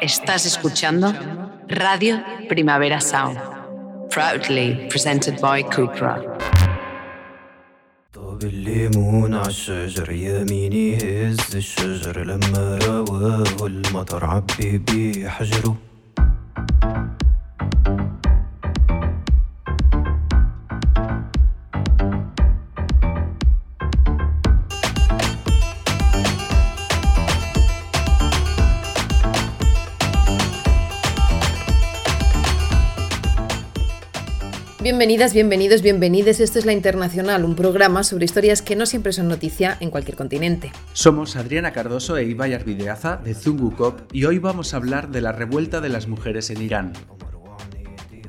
Estás escuchando Radio Primavera Sound, proudly presented by Cupra. طاب الليمون عالشجر يميني هز الشجر لما رواه المطر عبي بيه حجره Bienvenidas, bienvenidos, bienvenides. Esto es La Internacional, un programa sobre historias que no siempre son noticia en cualquier continente. Somos Adriana Cardoso e Ibai Arvideaza de Zungu Cop y hoy vamos a hablar de la revuelta de las mujeres en Irán.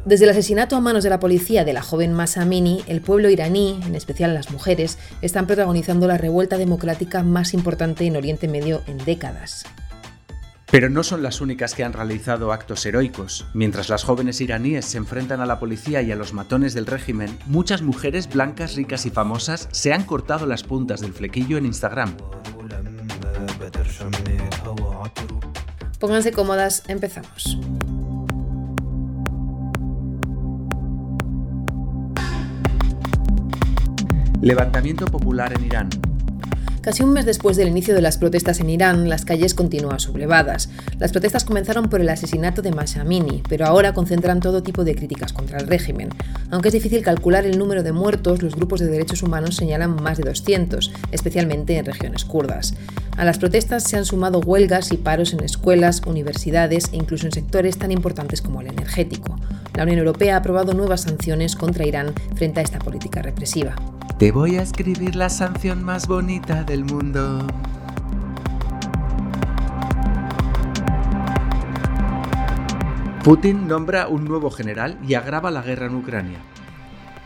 Desde el asesinato a manos de la policía de la joven Masa Amini, el pueblo iraní, en especial las mujeres, están protagonizando la revuelta democrática más importante en Oriente Medio en décadas. Pero no son las únicas que han realizado actos heroicos. Mientras las jóvenes iraníes se enfrentan a la policía y a los matones del régimen, muchas mujeres blancas, ricas y famosas se han cortado las puntas del flequillo en Instagram. Pónganse cómodas, empezamos. Levantamiento popular en Irán, Casi un mes después del inicio de las protestas en Irán, las calles continúan sublevadas. Las protestas comenzaron por el asesinato de Masha Amini, pero ahora concentran todo tipo de críticas contra el régimen. Aunque es difícil calcular el número de muertos, los grupos de derechos humanos señalan más de 200, especialmente en regiones kurdas. A las protestas se han sumado huelgas y paros en escuelas, universidades e incluso en sectores tan importantes como el energético. La Unión Europea ha aprobado nuevas sanciones contra Irán frente a esta política represiva. Te voy a escribir la sanción más bonita del mundo. Putin nombra un nuevo general y agrava la guerra en Ucrania.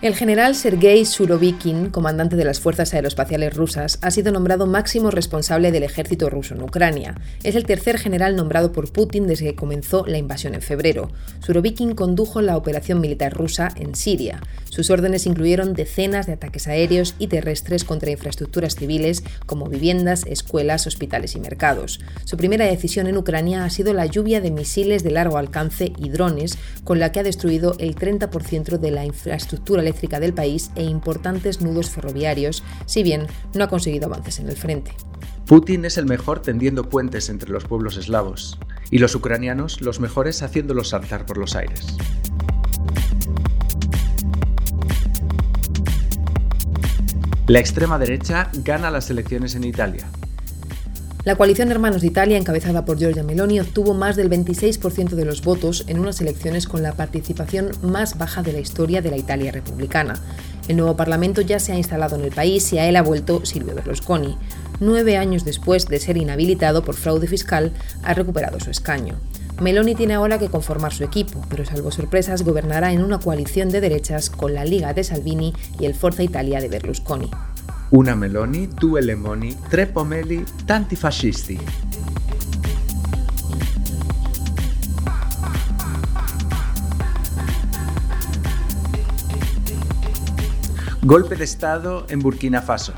El general Sergei Surovikin, comandante de las fuerzas aeroespaciales rusas, ha sido nombrado máximo responsable del ejército ruso en Ucrania. Es el tercer general nombrado por Putin desde que comenzó la invasión en febrero. Surovikin condujo la operación militar rusa en Siria. Sus órdenes incluyeron decenas de ataques aéreos y terrestres contra infraestructuras civiles como viviendas, escuelas, hospitales y mercados. Su primera decisión en Ucrania ha sido la lluvia de misiles de largo alcance y drones, con la que ha destruido el 30% de la infraestructura eléctrica del país e importantes nudos ferroviarios, si bien no ha conseguido avances en el frente. Putin es el mejor tendiendo puentes entre los pueblos eslavos y los ucranianos los mejores haciéndolos saltar por los aires. La extrema derecha gana las elecciones en Italia. La coalición Hermanos de Italia, encabezada por Giorgia Meloni, obtuvo más del 26% de los votos en unas elecciones con la participación más baja de la historia de la Italia republicana. El nuevo Parlamento ya se ha instalado en el país y a él ha vuelto Silvio Berlusconi. Nueve años después de ser inhabilitado por fraude fiscal, ha recuperado su escaño. Meloni tiene ahora que conformar su equipo, pero salvo sorpresas gobernará en una coalición de derechas con la Liga de Salvini y el Forza Italia de Berlusconi. Una Meloni, due Lemoni, tre pomeli, tanti fascisti. Golpe de Estado en Burkina Faso.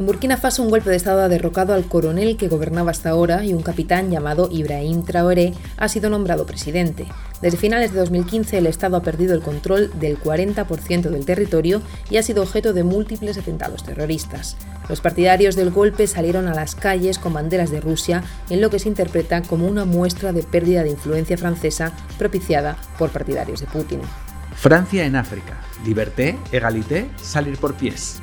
En Burkina Faso, un golpe de Estado ha derrocado al coronel que gobernaba hasta ahora y un capitán llamado Ibrahim Traoré ha sido nombrado presidente. Desde finales de 2015, el Estado ha perdido el control del 40% del territorio y ha sido objeto de múltiples atentados terroristas. Los partidarios del golpe salieron a las calles con banderas de Rusia en lo que se interpreta como una muestra de pérdida de influencia francesa propiciada por partidarios de Putin. Francia en África. Liberté, égalité, salir por pies.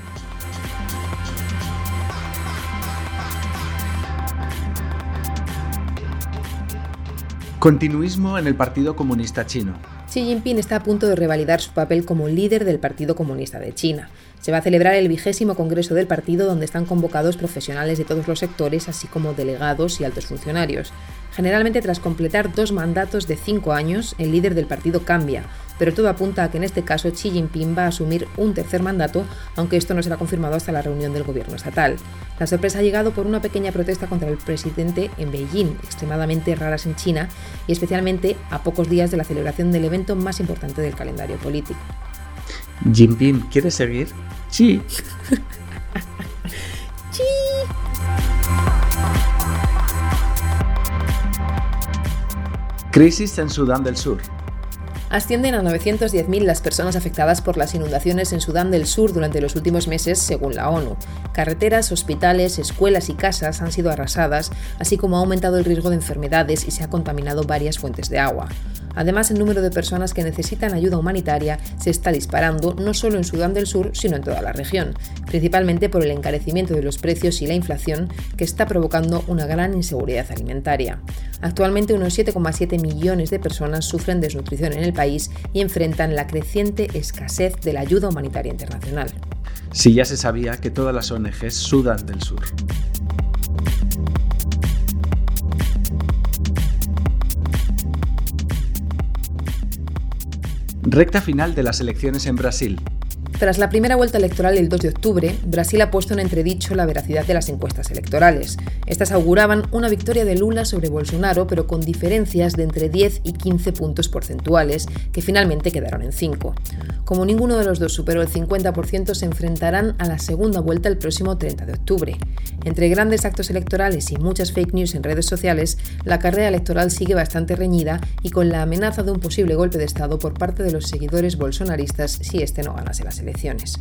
Continuismo en el Partido Comunista Chino. Xi Jinping está a punto de revalidar su papel como líder del Partido Comunista de China. Se va a celebrar el vigésimo congreso del partido donde están convocados profesionales de todos los sectores, así como delegados y altos funcionarios. Generalmente tras completar dos mandatos de cinco años, el líder del partido cambia, pero todo apunta a que en este caso Xi Jinping va a asumir un tercer mandato, aunque esto no será confirmado hasta la reunión del gobierno estatal. La sorpresa ha llegado por una pequeña protesta contra el presidente en Beijing, extremadamente raras en China, y especialmente a pocos días de la celebración del evento más importante del calendario político. Jinping, ¿quieres seguir? Sí. Crisis en Sudán del Sur. Ascienden a 910.000 las personas afectadas por las inundaciones en Sudán del Sur durante los últimos meses, según la ONU. Carreteras, hospitales, escuelas y casas han sido arrasadas, así como ha aumentado el riesgo de enfermedades y se ha contaminado varias fuentes de agua. Además, el número de personas que necesitan ayuda humanitaria se está disparando no solo en Sudán del Sur, sino en toda la región, principalmente por el encarecimiento de los precios y la inflación que está provocando una gran inseguridad alimentaria. Actualmente unos 7,7 millones de personas sufren desnutrición en el país y enfrentan la creciente escasez de la ayuda humanitaria internacional. Si ya se sabía que todas las ONGs sudan del sur. Recta final de las elecciones en Brasil. Tras la primera vuelta electoral el 2 de octubre, Brasil ha puesto en entredicho la veracidad de las encuestas electorales. Estas auguraban una victoria de Lula sobre Bolsonaro, pero con diferencias de entre 10 y 15 puntos porcentuales, que finalmente quedaron en 5. Como ninguno de los dos superó el 50%, se enfrentarán a la segunda vuelta el próximo 30 de octubre. Entre grandes actos electorales y muchas fake news en redes sociales, la carrera electoral sigue bastante reñida y con la amenaza de un posible golpe de Estado por parte de los seguidores bolsonaristas si este no ganase las elecciones.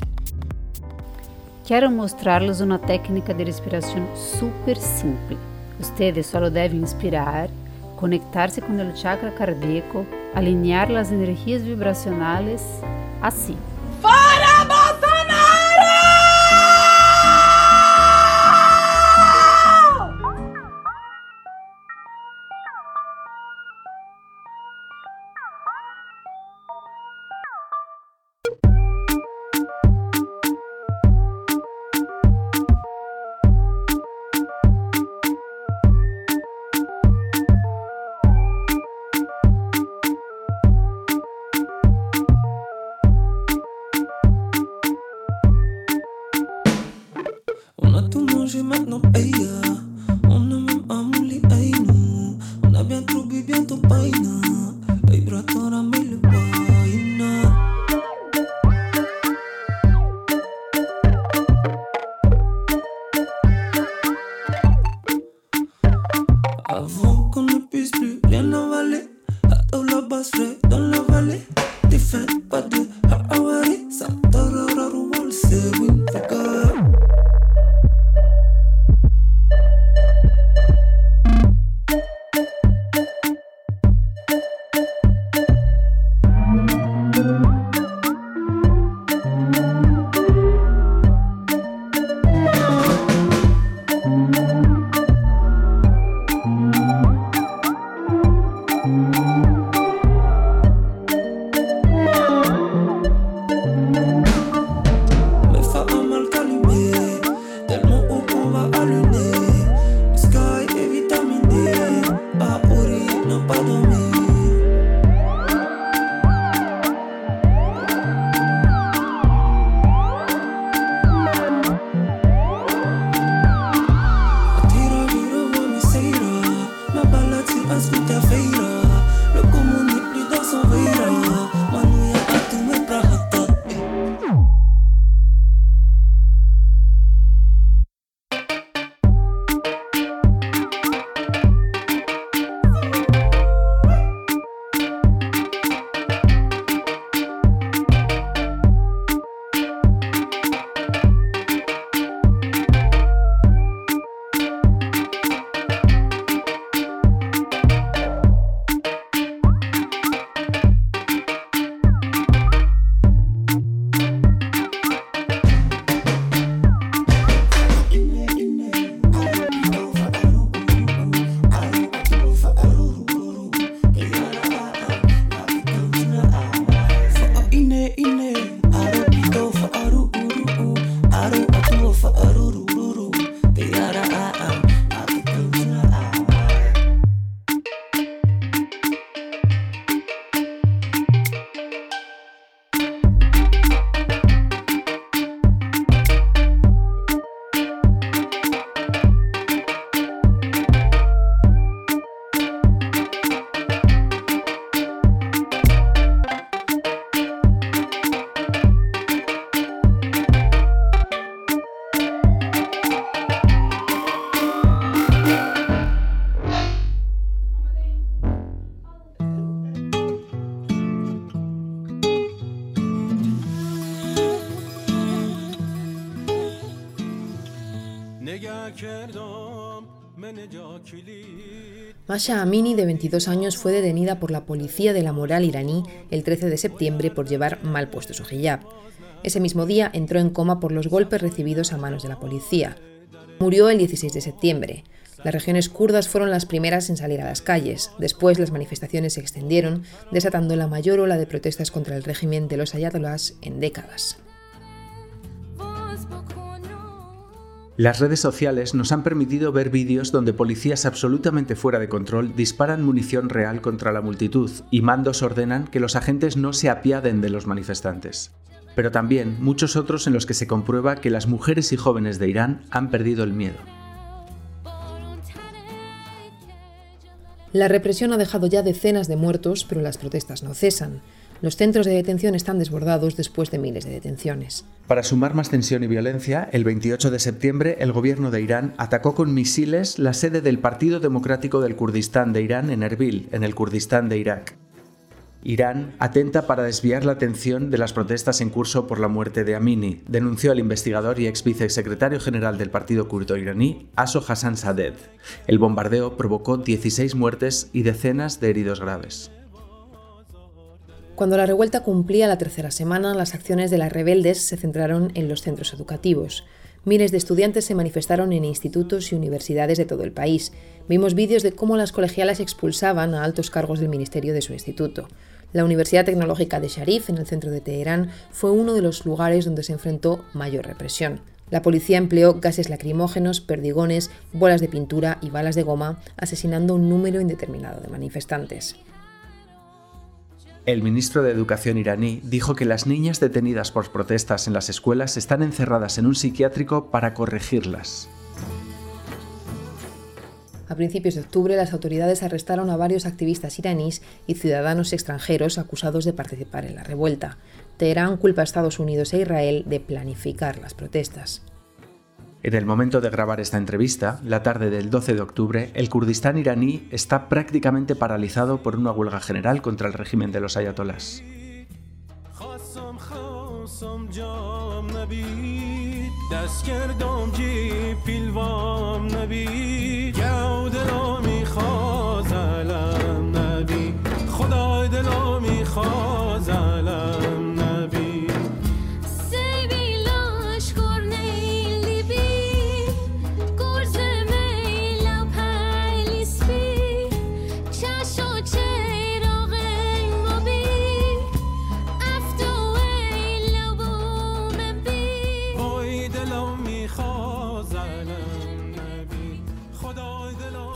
Quero mostrar-lhes uma técnica de respiração super simples. Ustedes só devem inspirar, conectar-se com o chakra cardíaco, alinhar as energias vibracionais assim. Fora passerai dans la vallée. Masha Amini, de 22 años, fue detenida por la policía de la moral iraní el 13 de septiembre por llevar mal puesto su hijab. Ese mismo día entró en coma por los golpes recibidos a manos de la policía. Murió el 16 de septiembre. Las regiones kurdas fueron las primeras en salir a las calles. Después las manifestaciones se extendieron, desatando la mayor ola de protestas contra el régimen de los ayatollahs en décadas. Las redes sociales nos han permitido ver vídeos donde policías absolutamente fuera de control disparan munición real contra la multitud y mandos ordenan que los agentes no se apiaden de los manifestantes. Pero también muchos otros en los que se comprueba que las mujeres y jóvenes de Irán han perdido el miedo. La represión ha dejado ya decenas de muertos, pero las protestas no cesan. Los centros de detención están desbordados después de miles de detenciones. Para sumar más tensión y violencia, el 28 de septiembre el gobierno de Irán atacó con misiles la sede del Partido Democrático del Kurdistán de Irán en Erbil, en el Kurdistán de Irak. Irán atenta para desviar la atención de las protestas en curso por la muerte de Amini, denunció el investigador y ex vicesecretario general del partido kurdo iraní, Aso Hassan Saded. El bombardeo provocó 16 muertes y decenas de heridos graves. Cuando la revuelta cumplía la tercera semana, las acciones de las rebeldes se centraron en los centros educativos. Miles de estudiantes se manifestaron en institutos y universidades de todo el país. Vimos vídeos de cómo las colegialas expulsaban a altos cargos del ministerio de su instituto. La Universidad Tecnológica de Sharif, en el centro de Teherán, fue uno de los lugares donde se enfrentó mayor represión. La policía empleó gases lacrimógenos, perdigones, bolas de pintura y balas de goma, asesinando un número indeterminado de manifestantes. El ministro de Educación iraní dijo que las niñas detenidas por protestas en las escuelas están encerradas en un psiquiátrico para corregirlas. A principios de octubre, las autoridades arrestaron a varios activistas iraníes y ciudadanos extranjeros acusados de participar en la revuelta. Teherán culpa a Estados Unidos e Israel de planificar las protestas. En el momento de grabar esta entrevista, la tarde del 12 de octubre, el Kurdistán iraní está prácticamente paralizado por una huelga general contra el régimen de los ayatolás.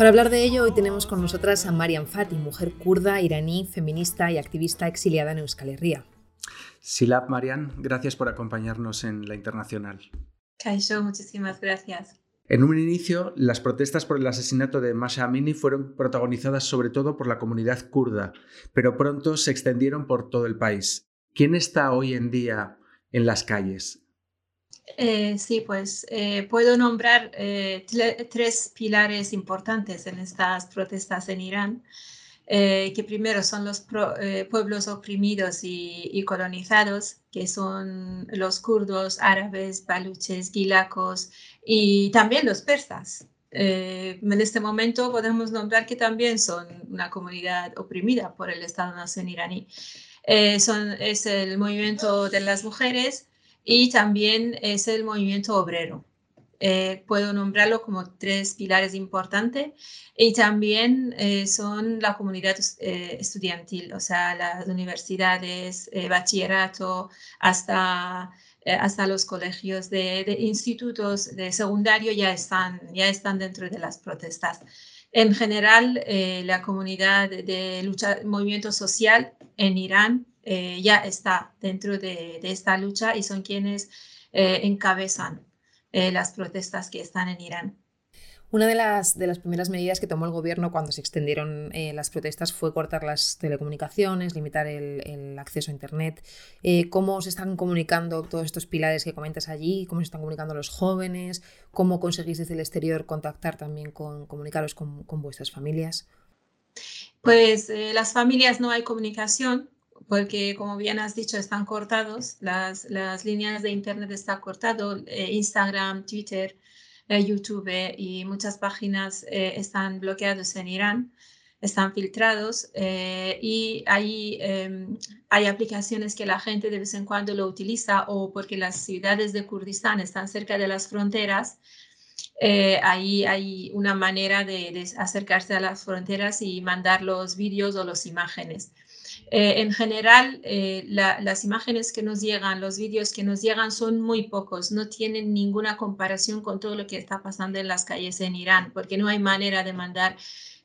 Para hablar de ello, hoy tenemos con nosotras a Mariam Fati, mujer kurda, iraní, feminista y activista exiliada en Euskal Herria. Silab Marian, gracias por acompañarnos en la Internacional. Kaisho, muchísimas gracias. En un inicio, las protestas por el asesinato de Masha Amini fueron protagonizadas sobre todo por la comunidad kurda, pero pronto se extendieron por todo el país. ¿Quién está hoy en día en las calles? Eh, sí, pues eh, puedo nombrar eh, tres pilares importantes en estas protestas en Irán, que primero son los pueblos oprimidos y, colonizados, que son los kurdos, árabes, baluches, gilacos y también los persas. en este momento podemos nombrar que también son una comunidad oprimida por el Estado-Nación iraní. son, es el movimiento de las mujeres, y también es el movimiento obrero. Eh, puedo nombrarlo como tres pilares importantes y también eh, son la comunidad eh, estudiantil, o sea, las universidades, bachillerato, hasta, hasta los colegios de, institutos de secundario ya están, ya están dentro de las protestas. En general, la comunidad de lucha, movimiento social en Irán eh, ya está dentro de, esta lucha y son quienes eh, encabezan eh, las protestas que están en Irán. Una de las, de las primeras medidas que tomó el gobierno cuando se extendieron las protestas fue cortar las telecomunicaciones, limitar el, acceso a Internet. ¿Cómo se están comunicando todos estos pilares que comentas allí? ¿Cómo se están comunicando los jóvenes? ¿Cómo conseguís desde el exterior contactar también con, comunicaros con, con vuestras familias? Pues las familias no hay comunicación, porque como bien has dicho, están cortados, las, las líneas de Internet están cortadas, eh, Instagram, Twitter, YouTube y muchas páginas están bloqueadas en Irán están filtrados eh, y hay, em, hay aplicaciones que la gente de vez en cuando lo utiliza o porque las ciudades de Kurdistán están cerca de las fronteras. Eh, ahí hay una manera de, acercarse a las fronteras y mandar los vídeos o las imágenes. Eh, en general, las imágenes que nos llegan, los vídeos que nos llegan son muy pocos, no tienen ninguna comparación con todo lo que está pasando en las calles en Irán, porque no hay manera de mandar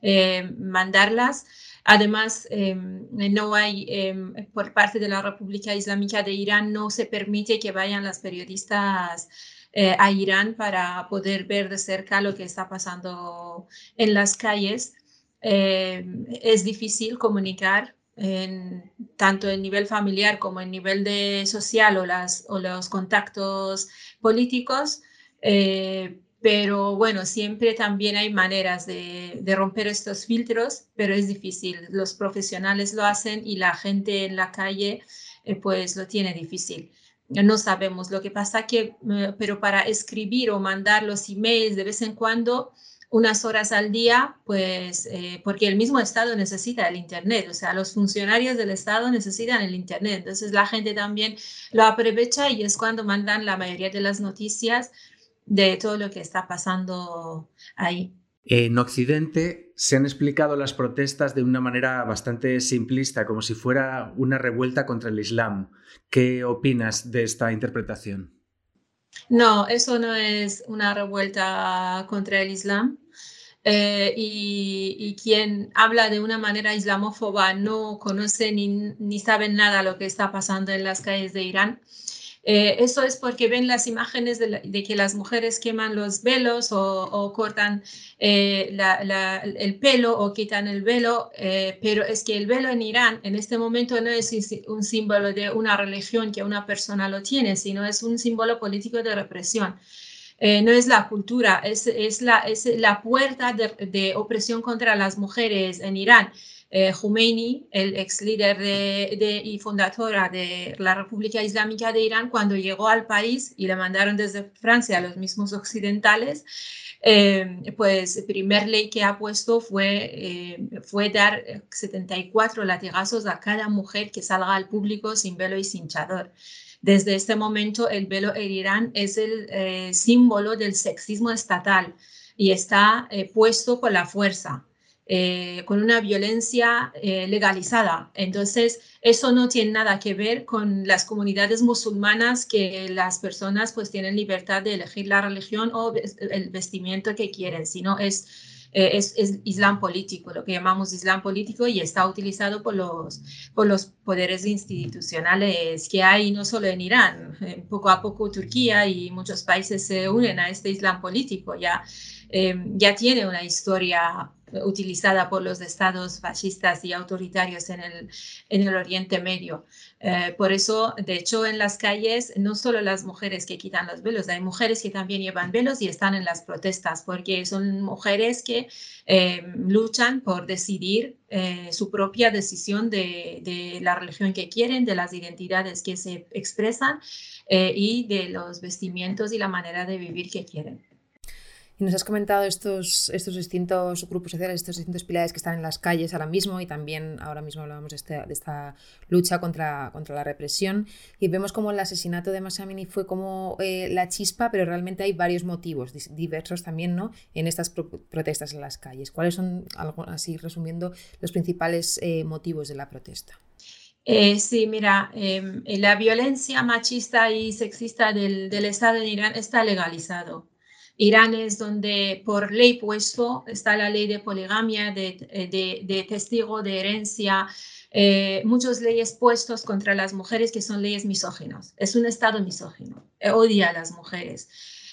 eh, mandarlas. Además, em, no hay, em, por parte de la República Islámica de Irán, no se permite que vayan las periodistas eh, a Irán para poder ver de cerca lo que está pasando en las calles. Em, es difícil comunicar en, tanto en nivel familiar como en nivel de social o, las, o los contactos políticos, eh, pero bueno, siempre también hay maneras de, romper estos filtros, pero es difícil. Los profesionales lo hacen y la gente en la calle eh, pues lo tiene difícil. No sabemos lo que pasa que, eh, pero para escribir o mandar los emails de vez en cuando, unas horas al día, pues eh, porque el mismo Estado necesita el Internet, o sea, los funcionarios del Estado necesitan el Internet, entonces la gente también lo aprovecha y es cuando mandan la mayoría de las noticias de todo lo que está pasando ahí. En Occidente se han explicado las protestas de una manera bastante simplista, como si fuera una revuelta contra el Islam. ¿Qué opinas de esta interpretación? No, eso no es una revuelta contra el Islam. Eh, y, quien habla de una manera islamófoba no conoce ni, ni sabe nada lo que está pasando en las calles de Irán. Eh, eso es porque ven las imágenes de, que las mujeres queman los velos o, cortan eh, el pelo o quitan el velo, eh, pero es que el velo en Irán en este momento no es un símbolo de una religión que una persona lo tiene, sino es un símbolo político de represión. No es la cultura, es, la, puerta de, opresión contra las mujeres en Irán eh, Khomeini, el ex líder de, y fundadora de la República Islámica de Irán, cuando llegó al país y le mandaron desde Francia a los mismos occidentales, eh, pues primer ley que ha puesto fue, eh, fue dar 74 latigazos a cada mujer que salga al público sin velo y sin chador. Desde este momento, el velo en Irán es el eh, símbolo del sexismo estatal y está puesto por la fuerza. Eh, con una violencia eh, legalizada. Entonces, eso no tiene nada que ver con las comunidades musulmanas que las personas pues tienen libertad de elegir la religión o el vestimiento que quieren, sino es, eh, es, es, islam político, lo que llamamos islam político y está utilizado por los, por los poderes institucionales que hay no solo en Irán, poco a poco Turquía y muchos países se unen a este islam político, ya, ya tiene una historia utilizada por los estados fascistas y autoritarios en el, en el Oriente Medio. Eh, por eso, de hecho, en las calles, no solo las mujeres que quitan los velos, hay mujeres que también llevan velos y están en las protestas, porque son mujeres que eh, luchan por decidir eh, su propia decisión de, de, la religión que quieren, de las identidades que se expresan y de los vestimientos y la manera de vivir que quieren. Y nos has comentado estos, estos distintos grupos sociales, estos distintos pilares que están en las calles ahora mismo y también ahora mismo hablábamos de, este, de esta lucha contra, contra la represión y vemos como el asesinato de Massamini fue como eh, la chispa, pero realmente hay varios motivos diversos también ¿no? en estas protestas en las calles. ¿Cuáles son, así resumiendo, los principales eh, motivos de la protesta? Eh, sí, mira, em, la violencia machista y sexista del, del Estado de Irán está legalizado. Irán es donde por ley puesto está la ley de poligamia, de, de, testigo, de herencia, eh, muchas leyes puestos contra las mujeres que son leyes misóginas. Es un Estado misógino, eh, odia a las mujeres.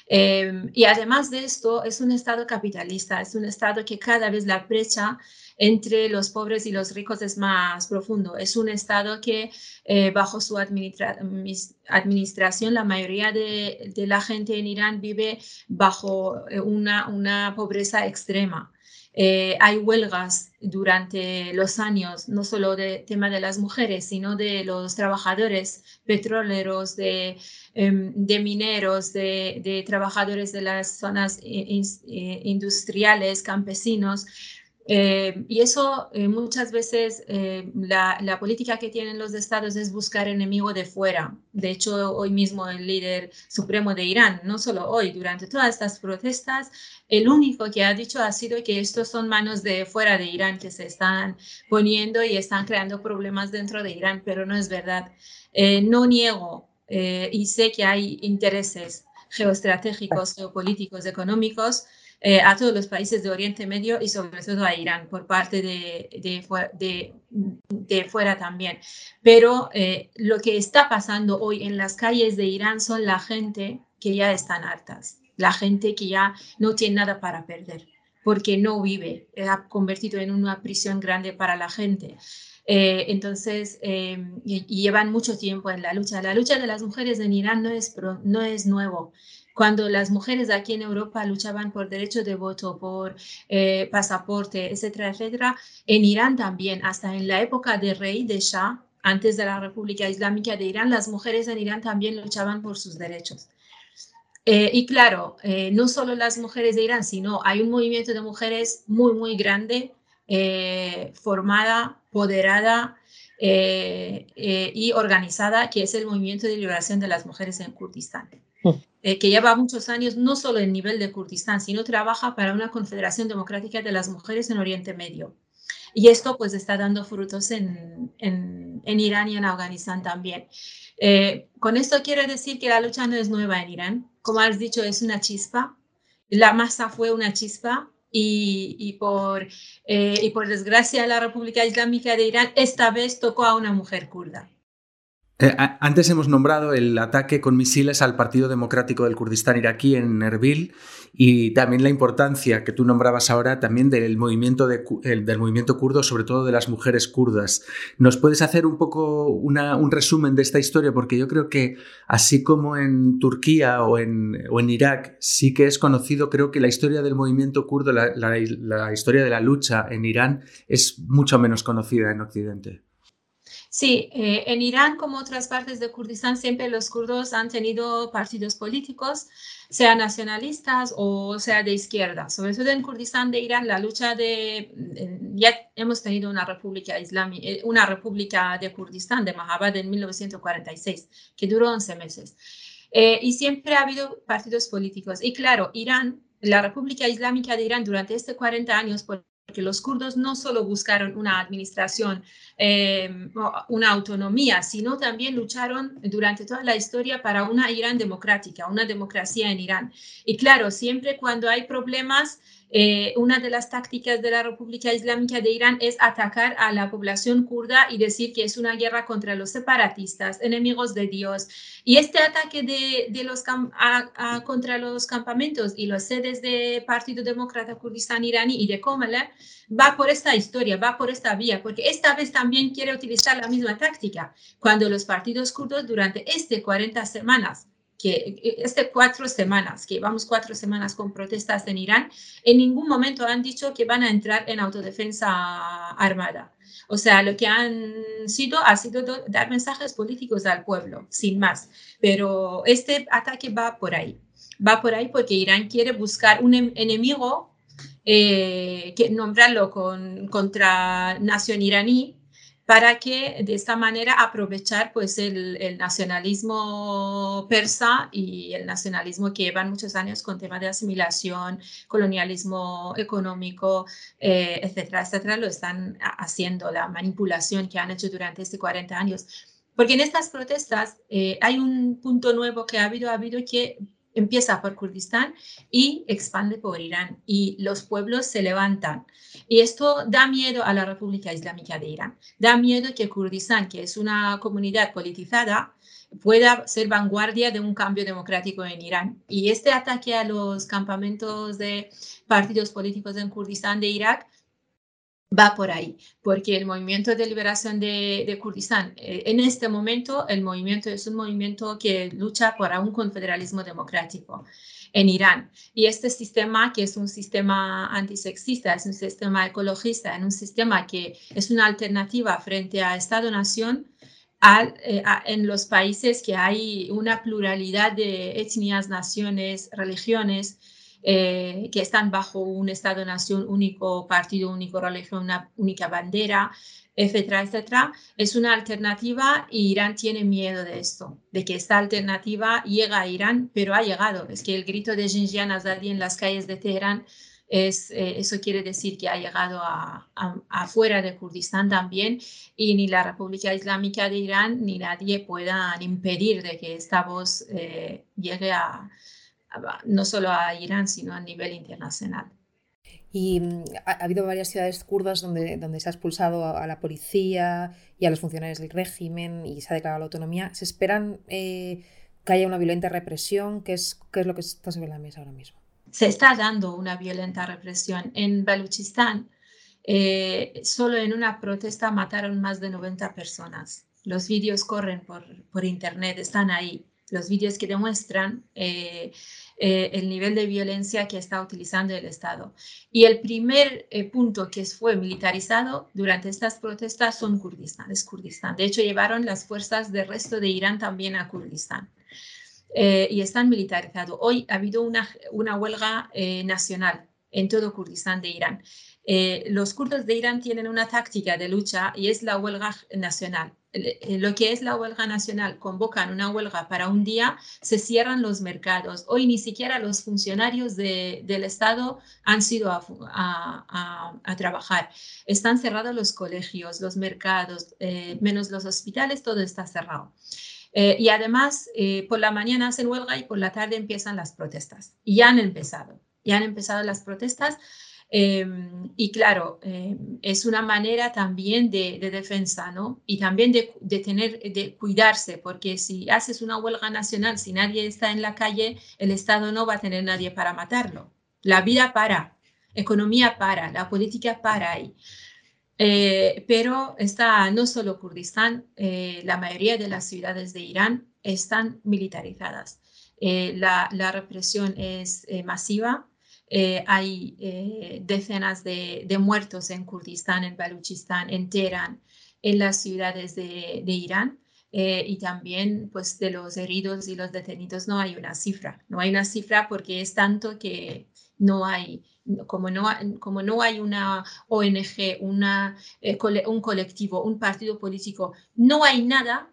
Eh, y además de esto, es un Estado capitalista, es un Estado que cada vez la brecha entre los pobres y los ricos es más profundo. Es un Estado que eh, bajo su administración la mayoría de, la gente en Irán vive bajo eh, una, una pobreza extrema. Eh, hay huelgas durante los años, no solo de tema de las mujeres, sino de los trabajadores petroleros, de, em, de mineros, de, de, trabajadores de las zonas industriales, campesinos. Eh, y eso eh, muchas veces eh, la, la, política que tienen los estados es buscar enemigo de fuera. De hecho, hoy mismo el líder supremo de Irán, no solo hoy, durante todas estas protestas, el único que ha dicho ha sido que estos son manos de fuera de Irán que se están poniendo y están creando problemas dentro de Irán, pero no es verdad. no niego y sé que hay intereses geoestratégicos, geopolíticos, económicos eh, a todos los países de Oriente Medio y sobre todo a Irán por parte de, de, fuera también. Pero eh, lo que está pasando hoy en las calles de Irán son la gente que ya están hartas, la gente que ya no tiene nada para perder porque no vive, eh, ha convertido en una prisión grande para la gente. entonces, llevan mucho tiempo en la lucha. La lucha de las mujeres en Irán no es, no es nuevo. Cuando las mujeres aquí en Europa luchaban por derecho de voto, por eh, pasaporte, etcétera, etcétera, en Irán también, hasta en la época de rey de Shah, antes de la República Islámica de Irán, las mujeres en Irán también luchaban por sus derechos. Eh, y claro, eh, no solo las mujeres de Irán, sino hay un movimiento de mujeres muy, muy grande, formada, poderada y organizada, que es el movimiento de liberación de las mujeres en Kurdistán. Eh, que lleva muchos años no solo en nivel de Kurdistán, sino trabaja para una Confederación Democrática de las Mujeres en Oriente Medio. Y esto pues está dando frutos en, en, en Irán y en Afganistán también. Eh, con esto quiero decir que la lucha no es nueva en Irán. Como has dicho, es una chispa. La masa fue una chispa y, y, por, eh, y por desgracia la República Islámica de Irán esta vez tocó a una mujer kurda. Eh, antes hemos nombrado el ataque con misiles al Partido Democrático del Kurdistán iraquí en Erbil y también la importancia que tú nombrabas ahora también del movimiento, del movimiento kurdo, sobre todo de las mujeres kurdas. ¿Nos puedes hacer un poco un resumen de esta historia? Porque yo creo que así como en Turquía o en, Irak sí que es conocido, creo que la historia del movimiento kurdo, la historia de la lucha en Irán es mucho menos conocida en Occidente. Sí, eh, en Irán, como otras partes de Kurdistán, siempre los kurdos han tenido partidos políticos, sea nacionalistas o sea de izquierda. Sobre todo en Kurdistán de Irán, la lucha de... Ya hemos tenido una república islámica, eh, una república de Kurdistán, de Mahabad, en 1946, que duró 11 meses. Eh, y siempre ha habido partidos políticos. Y claro, Irán, la República Islámica de Irán durante estos 40 años, por porque los kurdos no solo buscaron una administración, eh, una autonomía, sino también lucharon durante toda la historia para una Irán democrática, una democracia en Irán. Y claro, siempre cuando hay problemas, eh, una de las tácticas de la República Islámica de Irán es atacar a la población kurda y decir que es una guerra contra los separatistas, enemigos de Dios. Y este ataque contra los campamentos y los sedes del Partido Demócrata Kurdistán iraní y de Komala va por esta historia, va por esta vía, porque esta vez también quiere utilizar la misma táctica. Cuando los partidos kurdos durante este 40 semanas que este cuatro semanas, que vamos cuatro semanas con protestas en Irán, en ningún momento han dicho que van a entrar en autodefensa armada. O sea, lo que han sido ha sido dar mensajes políticos al pueblo, sin más. Pero este ataque va por ahí. Va por ahí porque Irán quiere buscar un em-, enemigo, eh, que nombrarlo con, contra nación iraní, para que de esta manera aprovechar pues el, nacionalismo persa y el nacionalismo que llevan muchos años con tema de asimilación, colonialismo económico, eh, etcétera, etcétera, lo están haciendo, la manipulación que han hecho durante estos 40 años. Porque en estas protestas eh, hay un punto nuevo que ha habido, ha habido que empieza por Kurdistán y expande por Irán y los pueblos se levantan. Y esto da miedo a la República Islámica de Irán. Da miedo que Kurdistán, que es una comunidad politizada, pueda ser vanguardia de un cambio democrático en Irán. Y este ataque a los campamentos de partidos políticos en Kurdistán de Irak va por ahí, porque el movimiento de liberación de, Kurdistán, eh, en este momento, el movimiento es un movimiento que lucha por un confederalismo democrático en Irán. Y este sistema, que es un sistema antisexista, es un sistema ecologista, es un sistema que es una alternativa frente a Estado-Nación, eh, en los países que hay una pluralidad de etnias, naciones, religiones, eh, que están bajo un Estado-nación único, partido único, religión, una única bandera, etcétera, etcétera, es una alternativa y Irán tiene miedo de esto, de que esta alternativa llega a Irán, pero ha llegado. Es que el grito de Jinjian Azadi en las calles de Teherán es, eh, eso quiere decir que ha llegado afuera de Kurdistán también y ni la República Islámica de Irán ni nadie puedan impedir de que esta voz eh, llegue a, no solo a Irán, sino a nivel internacional. Y mm, ha, habido varias ciudades kurdas donde, donde se ha expulsado a, la policía y a los funcionarios del régimen y se ha declarado la autonomía. ¿Se esperan eh, que haya una violenta represión? ¿Qué es, ¿Qué es lo que está sobre la mesa ahora mismo? se está dando una violenta represión. En Baluchistán, eh, solo en una protesta mataron más de 90 personas. Los vídeos corren por, por internet, están ahí. Los vídeos que demuestran eh, eh, el nivel de violencia que está utilizando el Estado. Y el primer punto que fue militarizado durante estas protestas son Kurdistán, es Kurdistán. De hecho, llevaron las fuerzas del resto de Irán también a Kurdistán. Eh, y están militarizados. Hoy ha habido una, una huelga eh, nacional en todo Kurdistán de Irán. Eh, los kurdos de Irán tienen una táctica de lucha y es la huelga nacional. Lo que es la huelga nacional, convocan una huelga para un día, se cierran los mercados. Hoy ni siquiera los funcionarios del Estado han sido a, a, a, trabajar. Están cerrados los colegios, los mercados, menos los hospitales, todo está cerrado. Eh, y además, eh, por la mañana hacen huelga y por la tarde empiezan las protestas. Y ya han empezado, ya han empezado las protestas. Em, y claro, em, es una manera también de, defensa, ¿no? Y también de, de, tener, de cuidarse, porque si haces una huelga nacional, si nadie está en la calle, el Estado no va a tener nadie para matarlo. La vida para, economía para, la política para ahí. Eh, pero está no solo Kurdistán, eh, la mayoría de las ciudades de Irán están militarizadas. Eh, la, represión es masiva. Hay decenas de, muertos en Kurdistán, en Baluchistán, en Teherán, en las ciudades de, de Irán. y también pues de los heridos y los detenidos no hay una cifra. No hay una cifra porque es tanto que no hay como no, como no hay una ONG, una, eh, un colectivo, un partido político, no hay nada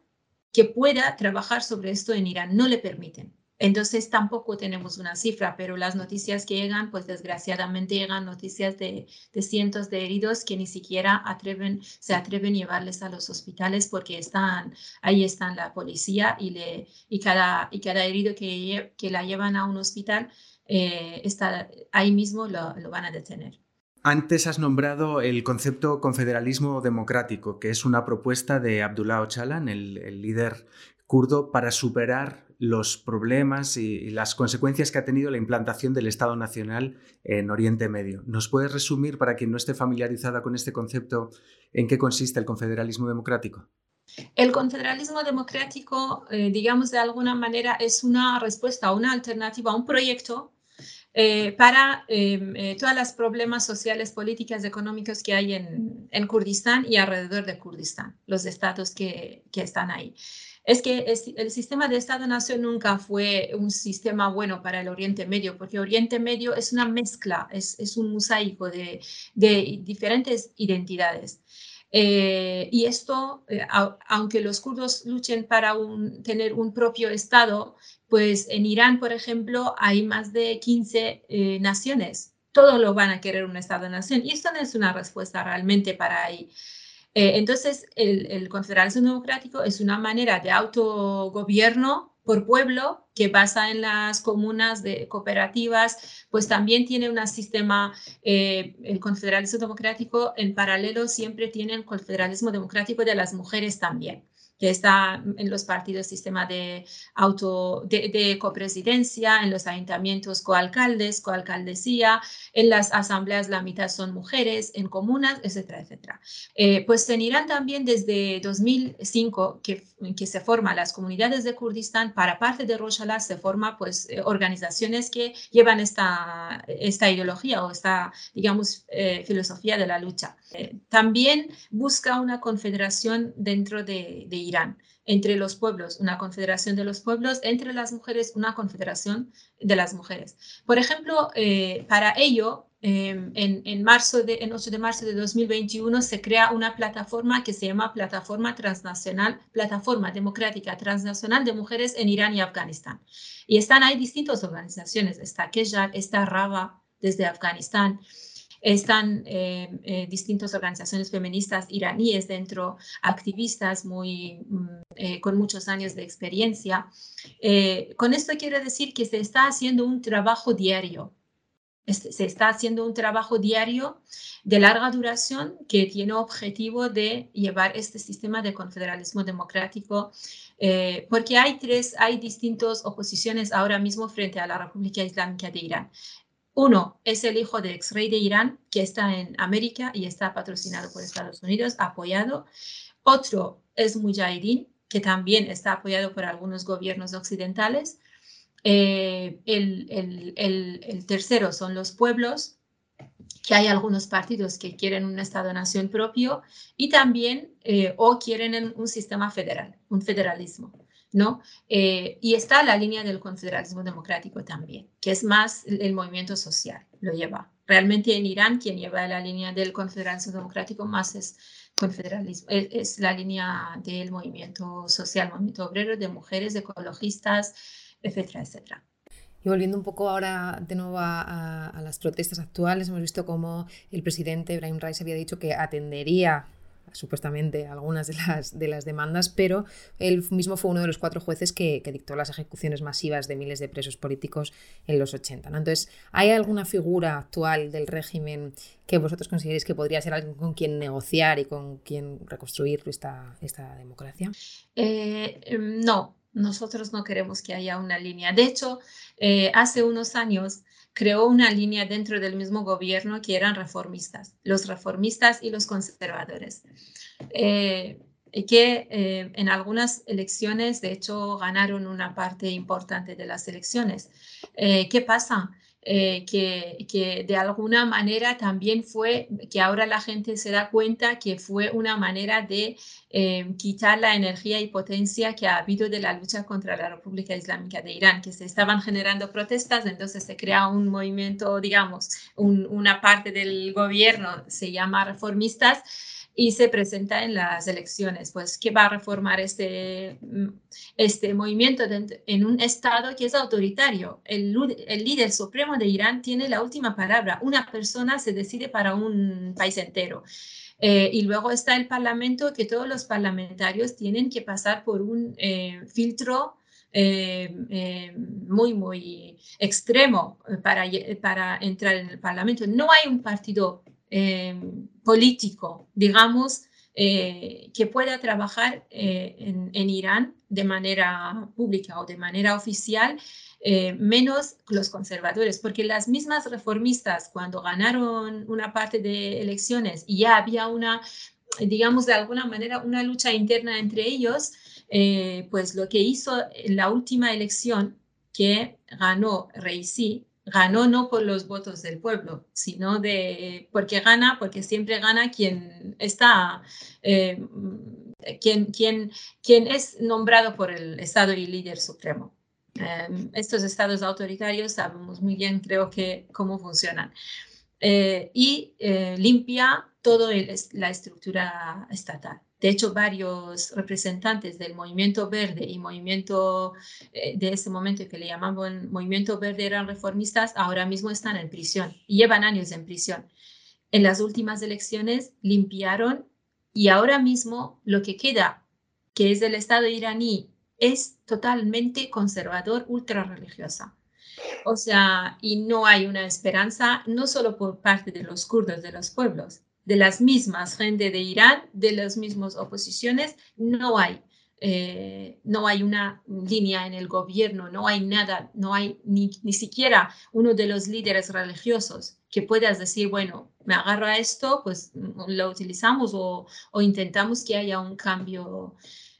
que pueda trabajar sobre esto en Irán, no le permiten. Entonces tampoco tenemos una cifra, pero las noticias que llegan, pues desgraciadamente llegan noticias de, cientos de heridos que ni siquiera atreven, se atreven a llevarles a los hospitales porque están, ahí están la policía y, le, y, cada, y cada herido que, que la llevan a un hospital eh, está, ahí mismo lo, van a detener. Antes has nombrado el concepto confederalismo democrático, que es una propuesta de Abdullah Öcalan, el, líder kurdo, para superar los problemas y, las consecuencias que ha tenido la implantación del Estado Nacional en Oriente Medio. ¿Nos puedes resumir, para quien no esté familiarizada con este concepto, en qué consiste el confederalismo democrático? El confederalismo democrático, eh, digamos de alguna manera, es una respuesta, una alternativa, un proyecto eh, para em, eh, todos los problemas sociales, políticos, económicos que hay en, en, Kurdistán y alrededor de Kurdistán, los estados que, que están ahí. Es que el sistema de Estado-Nación nunca fue un sistema bueno para el Oriente Medio, porque Oriente Medio es una mezcla, es, es un mosaico de, de diferentes identidades. Eh, y esto, aunque los kurdos luchen para un, tener un propio Estado, pues en Irán, por ejemplo, hay más de 15 eh, naciones. Todos lo van a querer un Estado-nación. Y esto no es una respuesta realmente para ahí. Eh, entonces, el, confederalismo democrático es una manera de autogobierno por pueblo que basa en las comunas de cooperativas, pues también tiene un sistema, eh, el confederalismo democrático en paralelo siempre tiene el confederalismo democrático de las mujeres también que está en los partidos sistema de auto de, copresidencia, en los ayuntamientos coalcaldes, coalcaldesía, en las asambleas la mitad son mujeres, en comunas, etcétera, etcétera. Eh, pues en Irán también desde 2005 que, que se forman las comunidades de Kurdistán, para parte de Rojala se forman pues eh, organizaciones que llevan esta, esta ideología o esta, digamos, eh, filosofía de la lucha. También busca una confederación dentro de, de Irán, entre los pueblos, una confederación de los pueblos, entre las mujeres, una confederación de las mujeres. Por ejemplo, eh, para ello, em, en, marzo de, en 8 de marzo de 2021 se crea una plataforma que se llama Plataforma Transnacional, Plataforma Democrática Transnacional de Mujeres en Irán y Afganistán. Y están ahí distintas organizaciones, está Kejal, está Raba desde Afganistán, están eh, eh, distintas organizaciones feministas iraníes dentro, activistas muy, mm, eh, con muchos años de experiencia. con esto quiero decir que se está haciendo un trabajo diario. Se está haciendo un trabajo diario de larga duración que tiene objetivo de llevar este sistema de confederalismo democrático, porque hay tres, hay distintas oposiciones ahora mismo frente a la República Islámica de Irán. Uno es el hijo de ex rey de Irán, que está en América y está patrocinado por Estados Unidos, apoyado. Otro es Mujahideen, que también está apoyado por algunos gobiernos occidentales. Eh, el, tercero son los pueblos, que hay algunos partidos que quieren un Estado-nación propio y también eh, o quieren un sistema federal, un federalismo. ¿No? Eh, y está la línea del confederalismo democrático también, que es más el movimiento social, lo lleva. Realmente en Irán quien lleva la línea del confederalismo democrático más es confederalismo, es, la línea del movimiento social, movimiento obrero, de mujeres, de ecologistas, etcétera, etcétera. Y volviendo un poco ahora de nuevo a, a, las protestas actuales, hemos visto cómo el presidente Ibrahim Raisi había dicho que atendería supuestamente algunas de las, de las demandas, pero él mismo fue uno de los cuatro jueces que, dictó las ejecuciones masivas de miles de presos políticos en los 80. Entonces, ¿hay alguna figura actual del régimen que vosotros consideréis que podría ser alguien con quien negociar y con quien reconstruir esta, esta democracia? Eh, em, no, nosotros no queremos que haya una línea. De hecho, eh, hace unos años creó una línea dentro del mismo gobierno que eran reformistas, los reformistas y los conservadores, eh, que eh, en algunas elecciones, de hecho, ganaron una parte importante de las elecciones. Eh, ¿Qué pasa? Eh, que, de alguna manera también fue, que ahora la gente se da cuenta que fue una manera de eh, quitar la energía y potencia que ha habido de la lucha contra la República Islámica de Irán, que se estaban generando protestas, entonces se crea un movimiento, digamos, una parte del gobierno se llama reformistas y se presenta en las elecciones. Pues, ¿qué va a reformar este, mm, este movimiento en un Estado que es autoritario? El, el, líder supremo de Irán tiene la última palabra. Una persona se decide para un país entero. Eh, y luego está el Parlamento, que todos los parlamentarios tienen que pasar por un eh, filtro eh, muy, muy extremo para, para entrar en el Parlamento. No hay un partido eh, político, digamos, eh, que pueda trabajar eh, en, Irán de manera pública o de manera oficial, menos los conservadores, porque las mismas reformistas, cuando ganaron una parte de elecciones y ya había una, digamos, de alguna manera, una lucha interna entre ellos, pues lo que hizo en la última elección que ganó Reisi, ganó no por los votos del pueblo, sino de porque gana, porque siempre gana quien está, eh, quien, quien, quien es nombrado por el Estado y líder supremo. Em, estos estados autoritarios sabemos muy bien, creo que, cómo funcionan. Eh, y eh, limpia toda la estructura estatal. De hecho, varios representantes del movimiento verde y movimiento eh, de ese momento que le llamaban movimiento verde eran reformistas, ahora mismo están en prisión y llevan años en prisión. En las últimas elecciones limpiaron y ahora mismo lo que queda, que es del Estado iraní, es totalmente conservador, ultra religiosa. O sea, y no hay una esperanza, no solo por parte de los kurdos de los pueblos, de las mismas gente de Irán, de las mismas oposiciones, no hay eh, no hay una línea en el gobierno, no hay nada, no hay ni, ni siquiera uno de los líderes religiosos que puedas decir, bueno, me agarro a esto, pues mm, lo utilizamos o, o intentamos que haya un cambio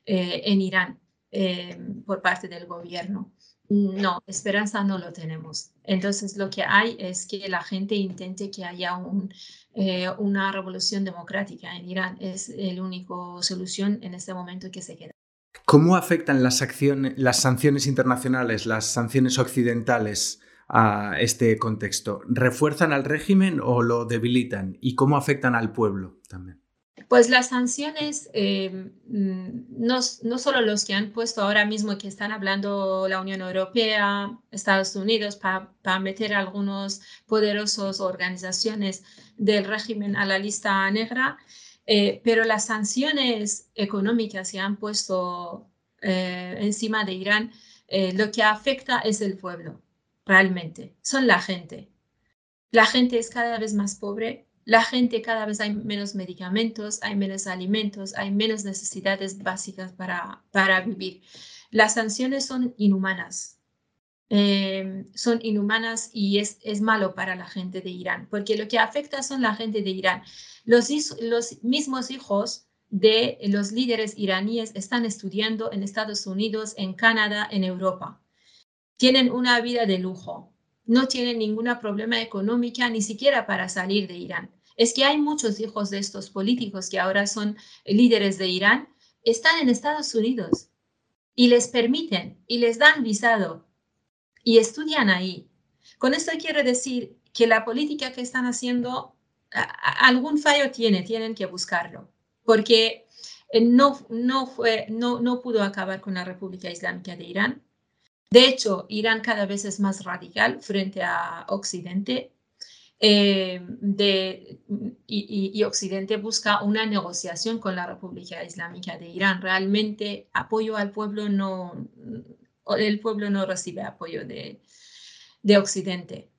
eh, en Irán eh, por parte del gobierno. No, esperanza no lo tenemos. Entonces lo que hay es que la gente intente que haya eh, una revolución democrática en Irán. Es la única solución en este momento que se queda. ¿Cómo afectan las, acciones, las sanciones internacionales, las sanciones occidentales a este contexto? ¿Refuerzan al régimen o lo debilitan? ¿Y cómo afectan al pueblo también? Pues las sanciones, eh, no, no, solo los que han puesto ahora mismo que están hablando la Unión Europea, Estados Unidos, para meter algunos poderosos organizaciones del régimen a la lista negra, eh, pero las sanciones económicas que han puesto eh, encima de Irán, lo que afecta es el pueblo, realmente, son la gente. La gente es cada vez más pobre, la gente cada vez hay menos medicamentos, hay menos alimentos, hay menos necesidades básicas para, para vivir. Las sanciones son inhumanas. Eh, son inhumanas y es, es malo para la gente de Irán, porque lo que afecta son la gente de Irán. Los, los mismos hijos de los líderes iraníes están estudiando en Estados Unidos, en Canadá, en Europa. Tienen una vida de lujo, no tienen ningún problema económico ni siquiera para salir de Irán es que hay muchos hijos de estos políticos que ahora son líderes de Irán, están en Estados Unidos y les permiten y les dan visado y estudian ahí. Con esto quiero decir que la política que están haciendo algún fallo tiene, tienen que buscarlo, porque eh, no, no, fue, no, no pudo acabar con la República Islámica de Irán. De hecho, Irán cada vez es más radical frente a Occidente eh, de, y, Occidente busca una negociación con la República Islámica de Irán. Realmente apoyo al pueblo no, el pueblo no recibe apoyo de, de Occidente.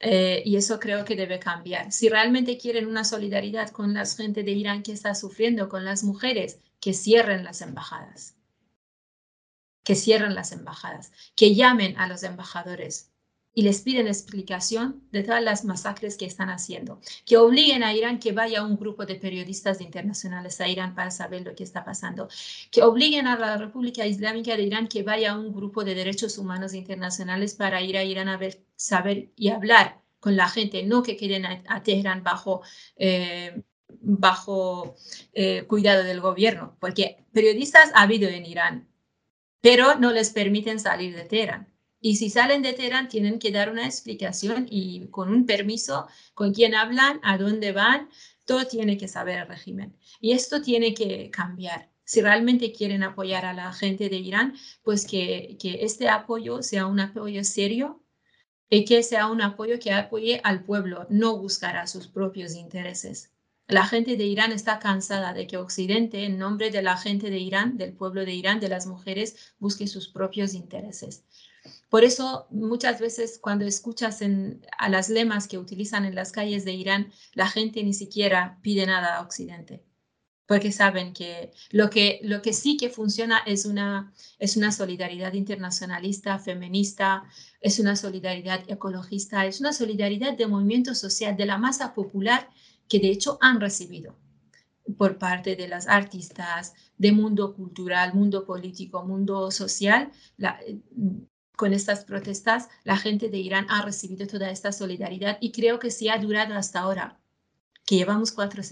Eh, y eso creo que debe cambiar. Si realmente quieren una solidaridad con la gente de Irán que está sufriendo, con las mujeres, que cierren las embajadas. Que cierren las embajadas, que llamen a los embajadores y les piden explicación de todas las masacres que están haciendo, que obliguen a Irán que vaya un grupo de periodistas internacionales a Irán para saber lo que está pasando, que obliguen a la República Islámica de Irán que vaya un grupo de derechos humanos internacionales para ir a Irán a ver, saber y hablar con la gente, no que queden a, Teherán bajo... Eh, bajo eh, cuidado del gobierno, porque periodistas ha habido en Irán, pero no les permiten salir de Teherán. Y si salen de Teherán, tienen que dar una explicación y con un permiso, con quién hablan, a dónde van, todo tiene que saber el régimen. Y esto tiene que cambiar. Si realmente quieren apoyar a la gente de Irán, pues que, que este apoyo sea un apoyo serio y que sea un apoyo que apoye al pueblo, no buscará sus propios intereses. La gente de Irán está cansada de que Occidente, en nombre de la gente de Irán, del pueblo de Irán, de las mujeres, busque sus propios intereses. Por eso muchas veces cuando escuchas a las lemas que utilizan en las calles de Irán, la gente ni siquiera pide nada a Occidente, porque saben que lo que, lo que sí que funciona es una, es una solidaridad internacionalista, feminista, es una solidaridad ecologista, es una solidaridad de movimiento social, de la masa popular que de hecho han recibido por parte de las artistas, de mundo cultural, mundo político, mundo social, con estas protestas, la gente de Irán ha recibido toda esta solidaridad y creo que sí ha durado hasta ahora, que llevamos cuatro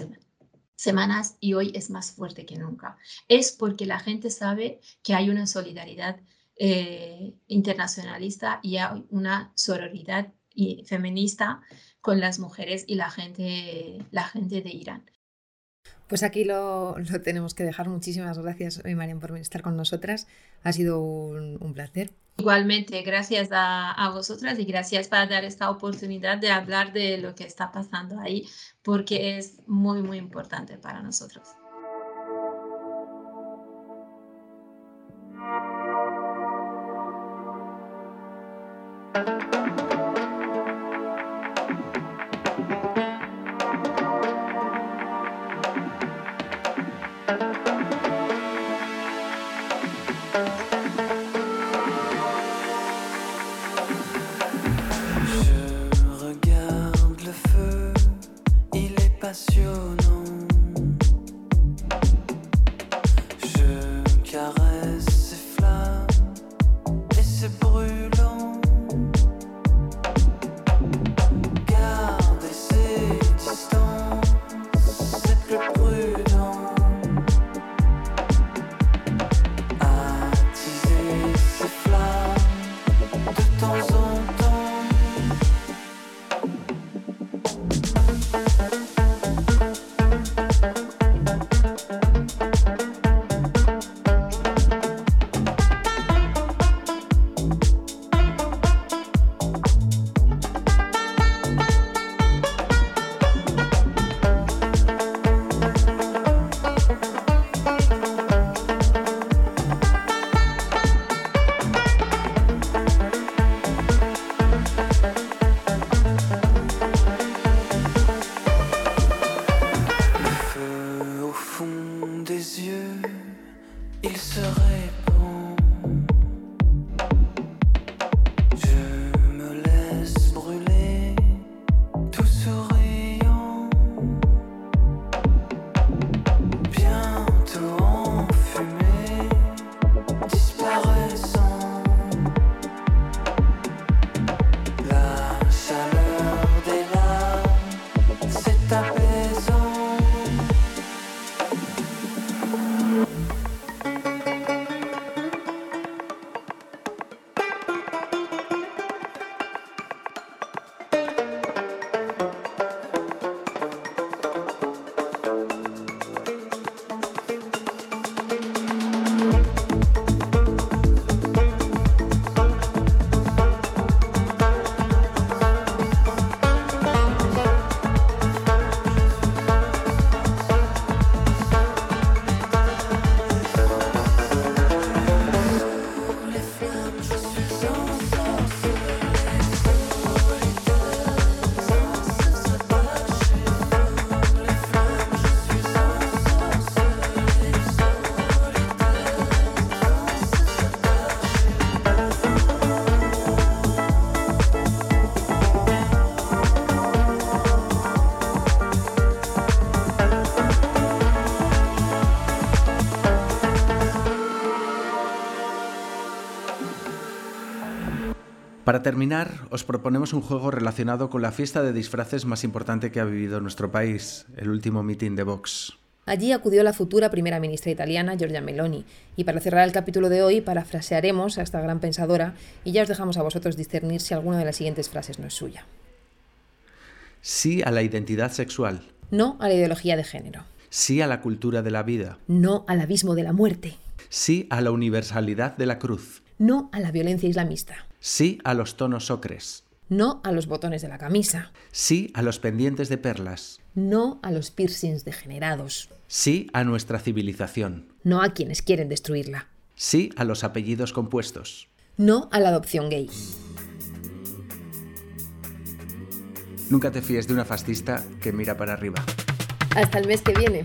semanas y hoy es más fuerte que nunca. Es porque la gente sabe que hay una solidaridad eh, internacionalista y hay una sororidad y feminista con las mujeres y la gente de Irán. Pues aquí lo, lo tenemos que dejar. Muchísimas gracias hoy, Marian, por estar con nosotras. Ha sido un, placer. Igualmente, gracias a, a, vosotras y gracias por dar esta oportunidad de hablar de lo que está pasando ahí, porque es muy, muy importante para nosotros. Para terminar, os proponemos un juego relacionado con la fiesta de disfraces más importante que ha vivido nuestro país, el último meeting de Vox. Allí acudió la futura primera ministra italiana, Giorgia Meloni, y para cerrar el capítulo de hoy parafrasearemos a esta gran pensadora y ya os dejamos a vosotros discernir si alguna de las siguientes frases no es suya. Sí a la identidad sexual. No a la ideología de género. Sí a la cultura de la vida. No al abismo de la muerte. Sí a la universalidad de la cruz. No a la violencia islamista. Sí a los tonos ocres. No a los botones de la camisa. Sí a los pendientes de perlas. No a los piercings degenerados. Sí a nuestra civilización. No a quienes quieren destruirla. Sí a los apellidos compuestos. No a la adopción gay. Nunca te fíes de una fascista que mira para arriba. Hasta el mes que viene.